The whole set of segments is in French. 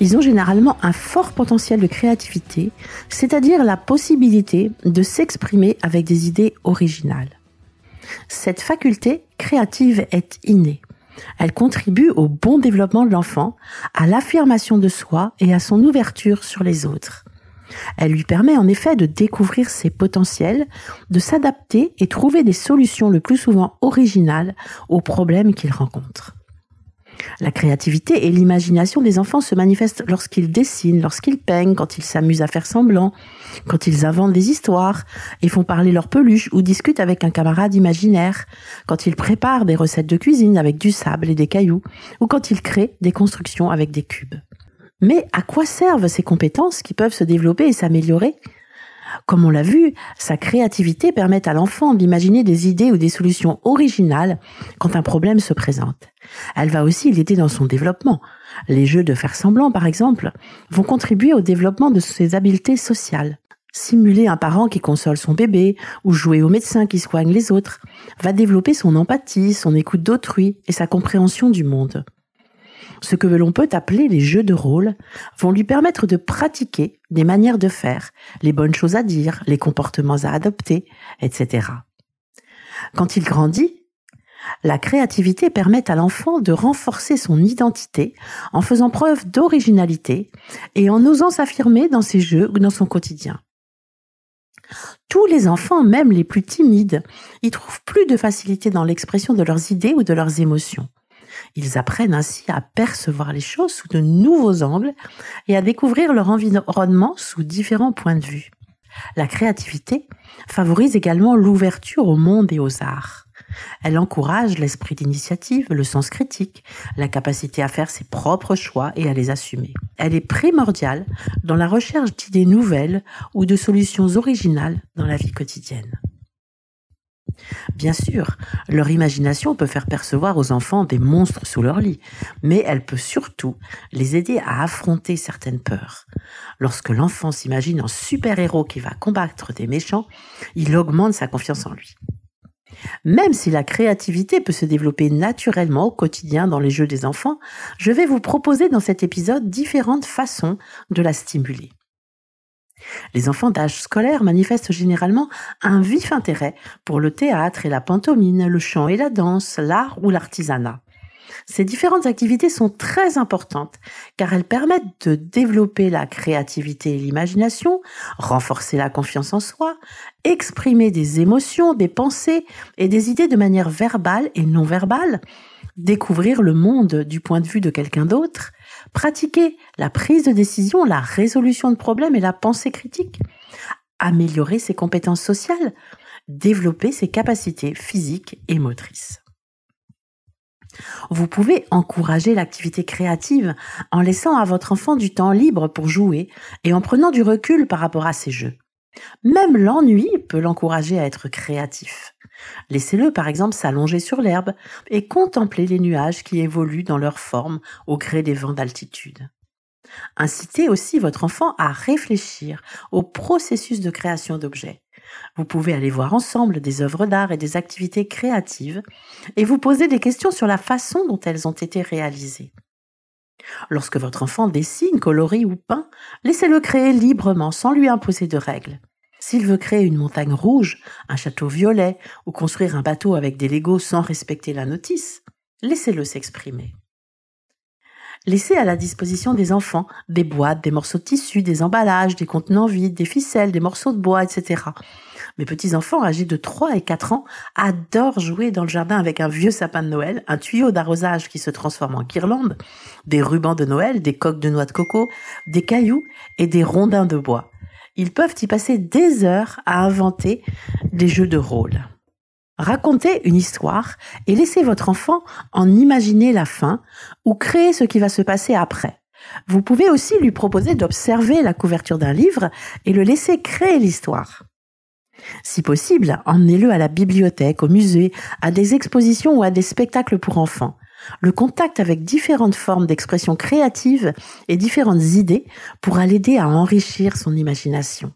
Ils ont généralement un fort potentiel de créativité, c'est-à-dire la possibilité de s'exprimer avec des idées originales. Cette faculté créative est innée. Elle contribue au bon développement de l'enfant, à l'affirmation de soi et à son ouverture sur les autres. Elle lui permet en effet de découvrir ses potentiels, de s'adapter et trouver des solutions le plus souvent originales aux problèmes qu'il rencontre. La créativité et l'imagination des enfants se manifestent lorsqu'ils dessinent, lorsqu'ils peignent, quand ils s'amusent à faire semblant, quand ils inventent des histoires et font parler leurs peluches ou discutent avec un camarade imaginaire, quand ils préparent des recettes de cuisine avec du sable et des cailloux, ou quand ils créent des constructions avec des cubes. Mais à quoi servent ces compétences qui peuvent se développer et s'améliorer? Comme on l'a vu, sa créativité permet à l'enfant d'imaginer des idées ou des solutions originales quand un problème se présente. Elle va aussi l'aider dans son développement. Les jeux de faire semblant, par exemple, vont contribuer au développement de ses habiletés sociales. Simuler un parent qui console son bébé ou jouer au médecin qui soigne les autres va développer son empathie, son écoute d'autrui et sa compréhension du monde ce que l'on peut appeler les jeux de rôle, vont lui permettre de pratiquer des manières de faire, les bonnes choses à dire, les comportements à adopter, etc. Quand il grandit, la créativité permet à l'enfant de renforcer son identité en faisant preuve d'originalité et en osant s'affirmer dans ses jeux ou dans son quotidien. Tous les enfants, même les plus timides, y trouvent plus de facilité dans l'expression de leurs idées ou de leurs émotions. Ils apprennent ainsi à percevoir les choses sous de nouveaux angles et à découvrir leur environnement sous différents points de vue. La créativité favorise également l'ouverture au monde et aux arts. Elle encourage l'esprit d'initiative, le sens critique, la capacité à faire ses propres choix et à les assumer. Elle est primordiale dans la recherche d'idées nouvelles ou de solutions originales dans la vie quotidienne. Bien sûr, leur imagination peut faire percevoir aux enfants des monstres sous leur lit, mais elle peut surtout les aider à affronter certaines peurs. Lorsque l'enfant s'imagine un super-héros qui va combattre des méchants, il augmente sa confiance en lui. Même si la créativité peut se développer naturellement au quotidien dans les jeux des enfants, je vais vous proposer dans cet épisode différentes façons de la stimuler. Les enfants d'âge scolaire manifestent généralement un vif intérêt pour le théâtre et la pantomime, le chant et la danse, l'art ou l'artisanat. Ces différentes activités sont très importantes car elles permettent de développer la créativité et l'imagination, renforcer la confiance en soi, exprimer des émotions, des pensées et des idées de manière verbale et non verbale, découvrir le monde du point de vue de quelqu'un d'autre, pratiquer la prise de décision, la résolution de problèmes et la pensée critique, améliorer ses compétences sociales, développer ses capacités physiques et motrices. Vous pouvez encourager l'activité créative en laissant à votre enfant du temps libre pour jouer et en prenant du recul par rapport à ses jeux. Même l'ennui peut l'encourager à être créatif. Laissez-le par exemple s'allonger sur l'herbe et contempler les nuages qui évoluent dans leur forme au gré des vents d'altitude. Incitez aussi votre enfant à réfléchir au processus de création d'objets. Vous pouvez aller voir ensemble des œuvres d'art et des activités créatives et vous poser des questions sur la façon dont elles ont été réalisées. Lorsque votre enfant dessine, colorie ou peint, laissez-le créer librement sans lui imposer de règles. S'il veut créer une montagne rouge, un château violet ou construire un bateau avec des Legos sans respecter la notice, laissez-le s'exprimer. Laissez à la disposition des enfants des boîtes, des morceaux de tissu, des emballages, des contenants vides, des ficelles, des morceaux de bois, etc. Mes petits-enfants âgés de 3 et 4 ans adorent jouer dans le jardin avec un vieux sapin de Noël, un tuyau d'arrosage qui se transforme en guirlande, des rubans de Noël, des coques de noix de coco, des cailloux et des rondins de bois. Ils peuvent y passer des heures à inventer des jeux de rôle. Racontez une histoire et laissez votre enfant en imaginer la fin ou créer ce qui va se passer après. Vous pouvez aussi lui proposer d'observer la couverture d'un livre et le laisser créer l'histoire. Si possible, emmenez-le à la bibliothèque, au musée, à des expositions ou à des spectacles pour enfants. Le contact avec différentes formes d'expression créative et différentes idées pourra l'aider à enrichir son imagination.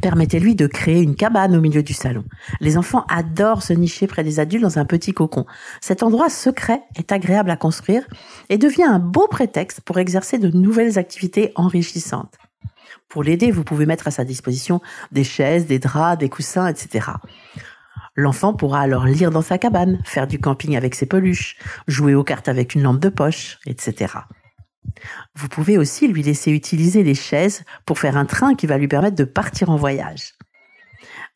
Permettez-lui de créer une cabane au milieu du salon. Les enfants adorent se nicher près des adultes dans un petit cocon. Cet endroit secret est agréable à construire et devient un beau prétexte pour exercer de nouvelles activités enrichissantes. Pour l'aider, vous pouvez mettre à sa disposition des chaises, des draps, des coussins, etc. L'enfant pourra alors lire dans sa cabane, faire du camping avec ses peluches, jouer aux cartes avec une lampe de poche, etc. Vous pouvez aussi lui laisser utiliser les chaises pour faire un train qui va lui permettre de partir en voyage.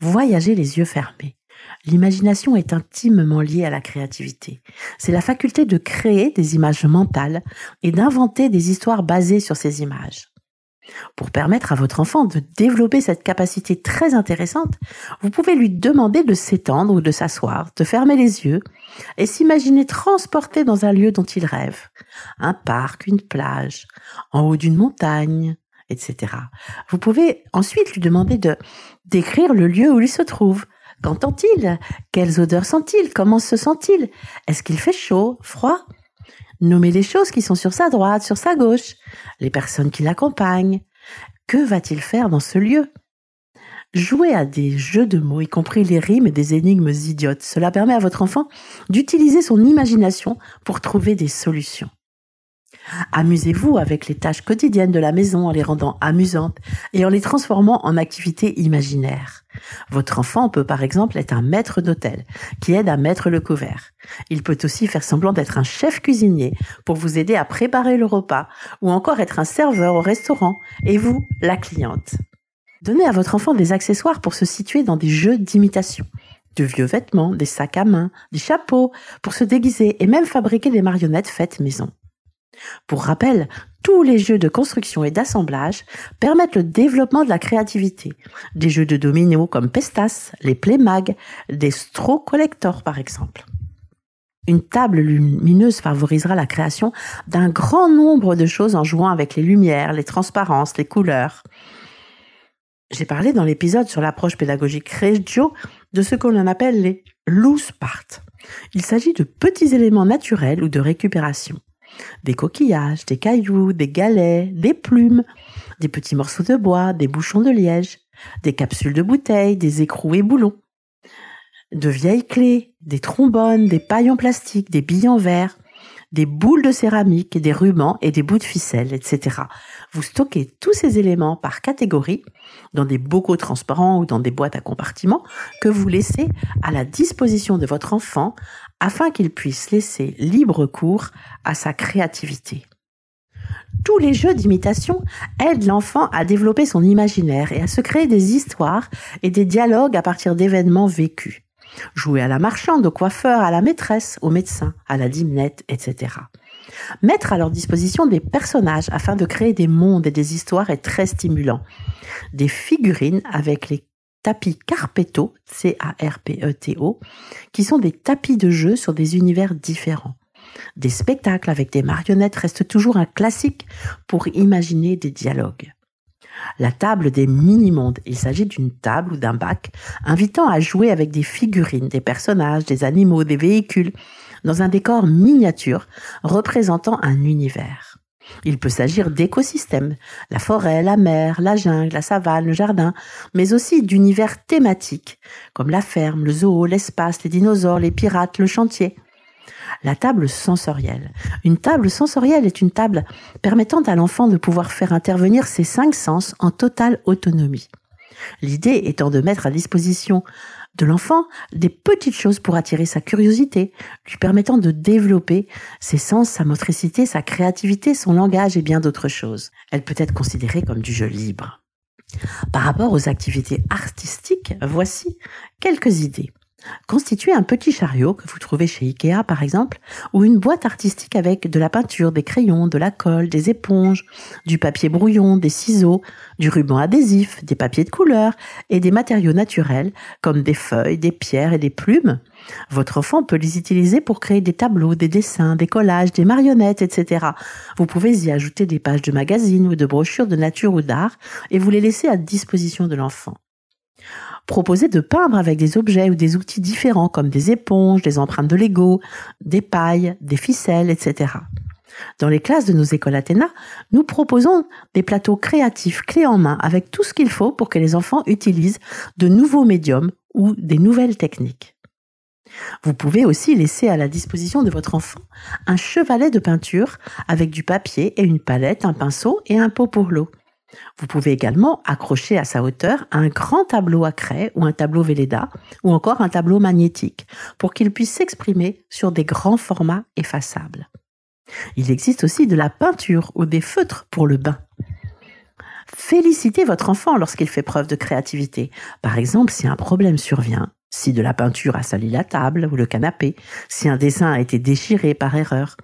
Voyager les yeux fermés. L'imagination est intimement liée à la créativité. C'est la faculté de créer des images mentales et d'inventer des histoires basées sur ces images. Pour permettre à votre enfant de développer cette capacité très intéressante, vous pouvez lui demander de s'étendre ou de s'asseoir, de fermer les yeux et s'imaginer transporté dans un lieu dont il rêve. Un parc, une plage, en haut d'une montagne, etc. Vous pouvez ensuite lui demander de décrire le lieu où il se trouve. Qu'entend-il? Quelles odeurs sent-il Comment se sent-il? Est-ce qu'il fait chaud, froid? Nommer les choses qui sont sur sa droite, sur sa gauche, les personnes qui l'accompagnent. Que va-t-il faire dans ce lieu? Jouer à des jeux de mots, y compris les rimes et des énigmes idiotes. Cela permet à votre enfant d'utiliser son imagination pour trouver des solutions. Amusez-vous avec les tâches quotidiennes de la maison en les rendant amusantes et en les transformant en activités imaginaires. Votre enfant peut par exemple être un maître d'hôtel qui aide à mettre le couvert. Il peut aussi faire semblant d'être un chef cuisinier pour vous aider à préparer le repas ou encore être un serveur au restaurant et vous, la cliente. Donnez à votre enfant des accessoires pour se situer dans des jeux d'imitation de vieux vêtements, des sacs à main, des chapeaux pour se déguiser et même fabriquer des marionnettes faites maison. Pour rappel, tous les jeux de construction et d'assemblage permettent le développement de la créativité. Des jeux de domino comme Pestas, les Playmag, des Straw Collector par exemple. Une table lumineuse favorisera la création d'un grand nombre de choses en jouant avec les lumières, les transparences, les couleurs. J'ai parlé dans l'épisode sur l'approche pédagogique Reggio de ce qu'on appelle les loose parts. Il s'agit de petits éléments naturels ou de récupération des coquillages, des cailloux, des galets, des plumes, des petits morceaux de bois, des bouchons de liège, des capsules de bouteilles, des écrous et boulons, de vieilles clés, des trombones, des pailles en plastique, des billes en verre, des boules de céramique, des rubans et des bouts de ficelle, etc. Vous stockez tous ces éléments par catégorie dans des bocaux transparents ou dans des boîtes à compartiments que vous laissez à la disposition de votre enfant afin qu'il puisse laisser libre cours à sa créativité. Tous les jeux d'imitation aident l'enfant à développer son imaginaire et à se créer des histoires et des dialogues à partir d'événements vécus. Jouer à la marchande, au coiffeur, à la maîtresse, au médecin, à la dimnette, etc. Mettre à leur disposition des personnages afin de créer des mondes et des histoires est très stimulant. Des figurines avec les tapis Carpeto, C-A-R-P-E-T-O, qui sont des tapis de jeu sur des univers différents. Des spectacles avec des marionnettes restent toujours un classique pour imaginer des dialogues. La table des mini-mondes. Il s'agit d'une table ou d'un bac invitant à jouer avec des figurines, des personnages, des animaux, des véhicules, dans un décor miniature représentant un univers. Il peut s'agir d'écosystèmes, la forêt, la mer, la jungle, la savane, le jardin, mais aussi d'univers thématiques, comme la ferme, le zoo, l'espace, les dinosaures, les pirates, le chantier. La table sensorielle. Une table sensorielle est une table permettant à l'enfant de pouvoir faire intervenir ses cinq sens en totale autonomie. L'idée étant de mettre à disposition de l'enfant des petites choses pour attirer sa curiosité, lui permettant de développer ses sens, sa motricité, sa créativité, son langage et bien d'autres choses. Elle peut être considérée comme du jeu libre. Par rapport aux activités artistiques, voici quelques idées. Constituez un petit chariot que vous trouvez chez Ikea par exemple, ou une boîte artistique avec de la peinture, des crayons, de la colle, des éponges, du papier brouillon, des ciseaux, du ruban adhésif, des papiers de couleur et des matériaux naturels comme des feuilles, des pierres et des plumes. Votre enfant peut les utiliser pour créer des tableaux, des dessins, des collages, des marionnettes, etc. Vous pouvez y ajouter des pages de magazines ou de brochures de nature ou d'art et vous les laisser à disposition de l'enfant. Proposez de peindre avec des objets ou des outils différents comme des éponges, des empreintes de Lego, des pailles, des ficelles, etc. Dans les classes de nos écoles Athéna, nous proposons des plateaux créatifs clés en main avec tout ce qu'il faut pour que les enfants utilisent de nouveaux médiums ou des nouvelles techniques. Vous pouvez aussi laisser à la disposition de votre enfant un chevalet de peinture avec du papier et une palette, un pinceau et un pot pour l'eau. Vous pouvez également accrocher à sa hauteur un grand tableau à craie ou un tableau Velleda ou encore un tableau magnétique pour qu'il puisse s'exprimer sur des grands formats effaçables. Il existe aussi de la peinture ou des feutres pour le bain. Félicitez votre enfant lorsqu'il fait preuve de créativité. Par exemple, si un problème survient, si de la peinture a sali la table ou le canapé, si un dessin a été déchiré par erreur,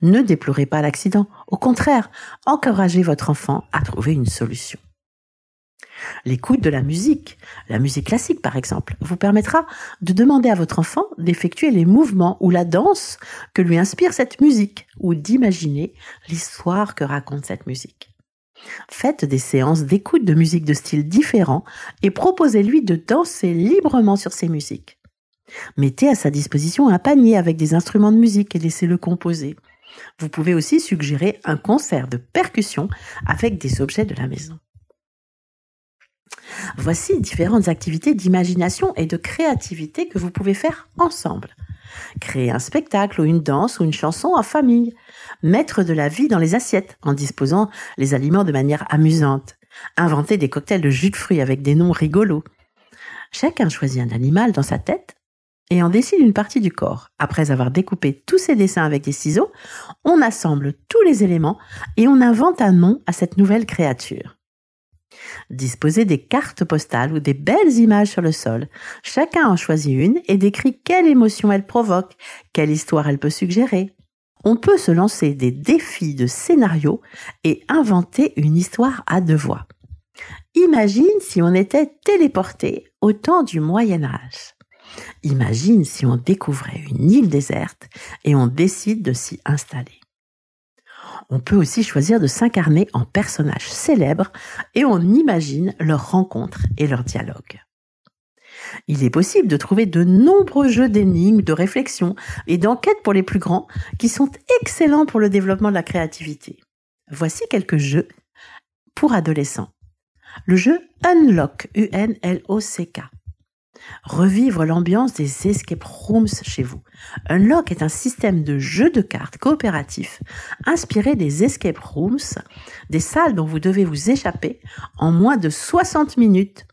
ne déplorez pas l'accident. Au contraire, encouragez votre enfant à trouver une solution. L'écoute de la musique, la musique classique par exemple, vous permettra de demander à votre enfant d'effectuer les mouvements ou la danse que lui inspire cette musique ou d'imaginer l'histoire que raconte cette musique. Faites des séances d'écoute de musique de styles différents et proposez-lui de danser librement sur ces musiques. Mettez à sa disposition un panier avec des instruments de musique et laissez-le composer. Vous pouvez aussi suggérer un concert de percussion avec des objets de la maison. Voici différentes activités d'imagination et de créativité que vous pouvez faire ensemble. Créer un spectacle ou une danse ou une chanson en famille. Mettre de la vie dans les assiettes en disposant les aliments de manière amusante. Inventer des cocktails de jus de fruits avec des noms rigolos. Chacun choisit un animal dans sa tête et en décide une partie du corps. Après avoir découpé tous ces dessins avec des ciseaux, on assemble tous les éléments et on invente un nom à cette nouvelle créature. Disposez des cartes postales ou des belles images sur le sol. Chacun en choisit une et décrit quelle émotion elle provoque, quelle histoire elle peut suggérer. On peut se lancer des défis de scénario et inventer une histoire à deux voix. Imagine si on était téléporté au temps du Moyen Âge. Imagine si on découvrait une île déserte et on décide de s'y installer. On peut aussi choisir de s'incarner en personnages célèbres et on imagine leurs rencontres et leurs dialogues. Il est possible de trouver de nombreux jeux d'énigmes, de réflexion et d'enquête pour les plus grands qui sont excellents pour le développement de la créativité. Voici quelques jeux pour adolescents. Le jeu Unlock, U-N-L-O-C-K. Revivre l'ambiance des escape rooms chez vous. Unlock est un système de jeu de cartes coopératif inspiré des escape rooms, des salles dont vous devez vous échapper en moins de 60 minutes.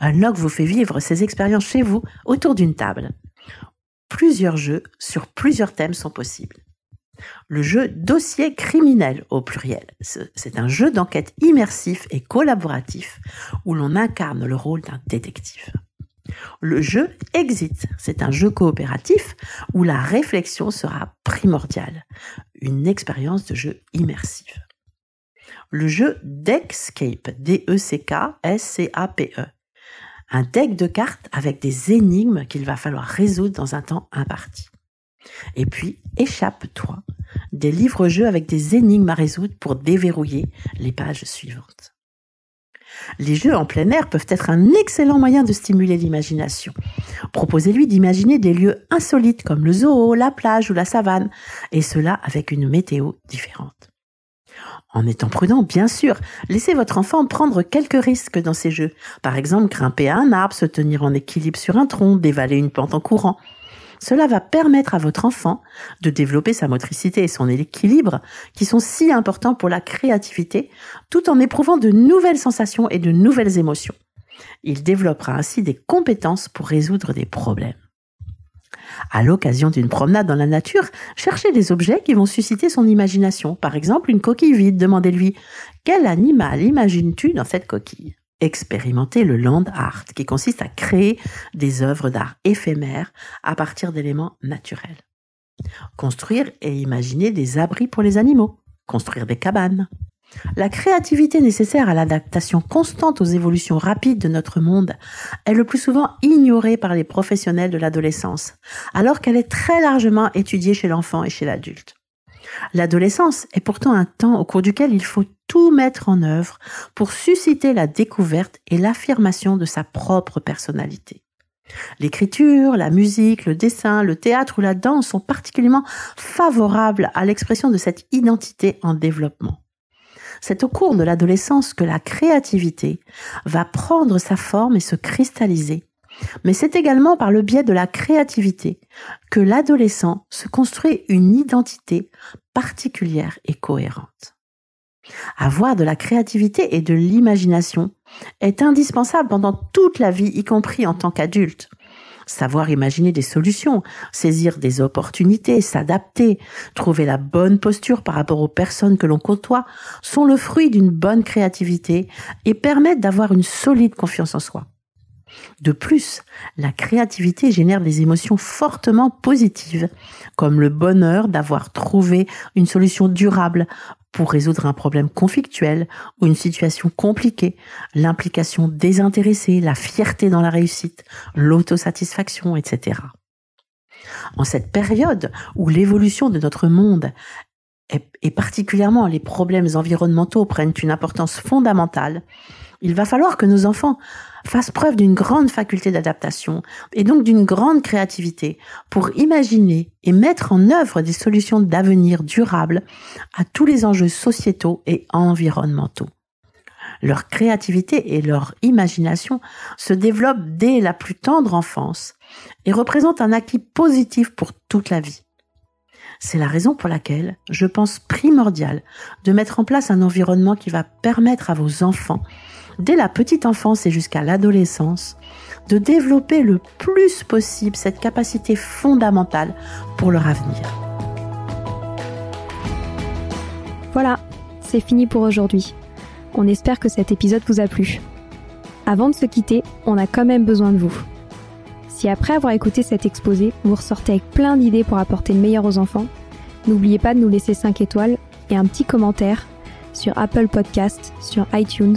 Unlock vous fait vivre ces expériences chez vous autour d'une table. Plusieurs jeux sur plusieurs thèmes sont possibles. Le jeu Dossier criminel au pluriel. C'est un jeu d'enquête immersif et collaboratif où l'on incarne le rôle d'un détective. Le jeu Exit, c'est un jeu coopératif où la réflexion sera primordiale, une expérience de jeu immersive. Le jeu Deckscape, D-E-C-K-S-C-A-P-E, un deck de cartes avec des énigmes qu'il va falloir résoudre dans un temps imparti. Et puis, échappe-toi, des livres-jeux avec des énigmes à résoudre pour déverrouiller les pages suivantes. Les jeux en plein air peuvent être un excellent moyen de stimuler l'imagination. Proposez-lui d'imaginer des lieux insolites comme le zoo, la plage ou la savane, et cela avec une météo différente. En étant prudent, bien sûr, laissez votre enfant prendre quelques risques dans ces jeux. Par exemple, grimper à un arbre, se tenir en équilibre sur un tronc, dévaler une pente en courant. Cela va permettre à votre enfant de développer sa motricité et son équilibre qui sont si importants pour la créativité tout en éprouvant de nouvelles sensations et de nouvelles émotions. Il développera ainsi des compétences pour résoudre des problèmes. À l'occasion d'une promenade dans la nature, cherchez des objets qui vont susciter son imagination. Par exemple, une coquille vide. Demandez-lui quel animal imagines-tu dans cette coquille? Expérimenter le land art, qui consiste à créer des œuvres d'art éphémères à partir d'éléments naturels. Construire et imaginer des abris pour les animaux, construire des cabanes. La créativité nécessaire à l'adaptation constante aux évolutions rapides de notre monde est le plus souvent ignorée par les professionnels de l'adolescence, alors qu'elle est très largement étudiée chez l'enfant et chez l'adulte. L'adolescence est pourtant un temps au cours duquel il faut tout mettre en œuvre pour susciter la découverte et l'affirmation de sa propre personnalité. L'écriture, la musique, le dessin, le théâtre ou la danse sont particulièrement favorables à l'expression de cette identité en développement. C'est au cours de l'adolescence que la créativité va prendre sa forme et se cristalliser. Mais c'est également par le biais de la créativité que l'adolescent se construit une identité particulière et cohérente. Avoir de la créativité et de l'imagination est indispensable pendant toute la vie, y compris en tant qu'adulte savoir imaginer des solutions, saisir des opportunités, s'adapter, trouver la bonne posture par rapport aux personnes que l'on côtoie, sont le fruit d'une bonne créativité et permettent d'avoir une solide confiance en soi. De plus, la créativité génère des émotions fortement positives, comme le bonheur d'avoir trouvé une solution durable pour résoudre un problème conflictuel ou une situation compliquée, l'implication désintéressée, la fierté dans la réussite, l'autosatisfaction, etc. En cette période où l'évolution de notre monde et particulièrement les problèmes environnementaux prennent une importance fondamentale, il va falloir que nos enfants fassent preuve d'une grande faculté d'adaptation et donc d'une grande créativité pour imaginer et mettre en œuvre des solutions d'avenir durables à tous les enjeux sociétaux et environnementaux. Leur créativité et leur imagination se développent dès la plus tendre enfance et représentent un acquis positif pour toute la vie. C'est la raison pour laquelle je pense primordial de mettre en place un environnement qui va permettre à vos enfants dès la petite enfance et jusqu'à l'adolescence, de développer le plus possible cette capacité fondamentale pour leur avenir. Voilà, c'est fini pour aujourd'hui. On espère que cet épisode vous a plu. Avant de se quitter, on a quand même besoin de vous. Si après avoir écouté cet exposé, vous ressortez avec plein d'idées pour apporter le meilleur aux enfants, n'oubliez pas de nous laisser 5 étoiles et un petit commentaire sur Apple Podcast, sur iTunes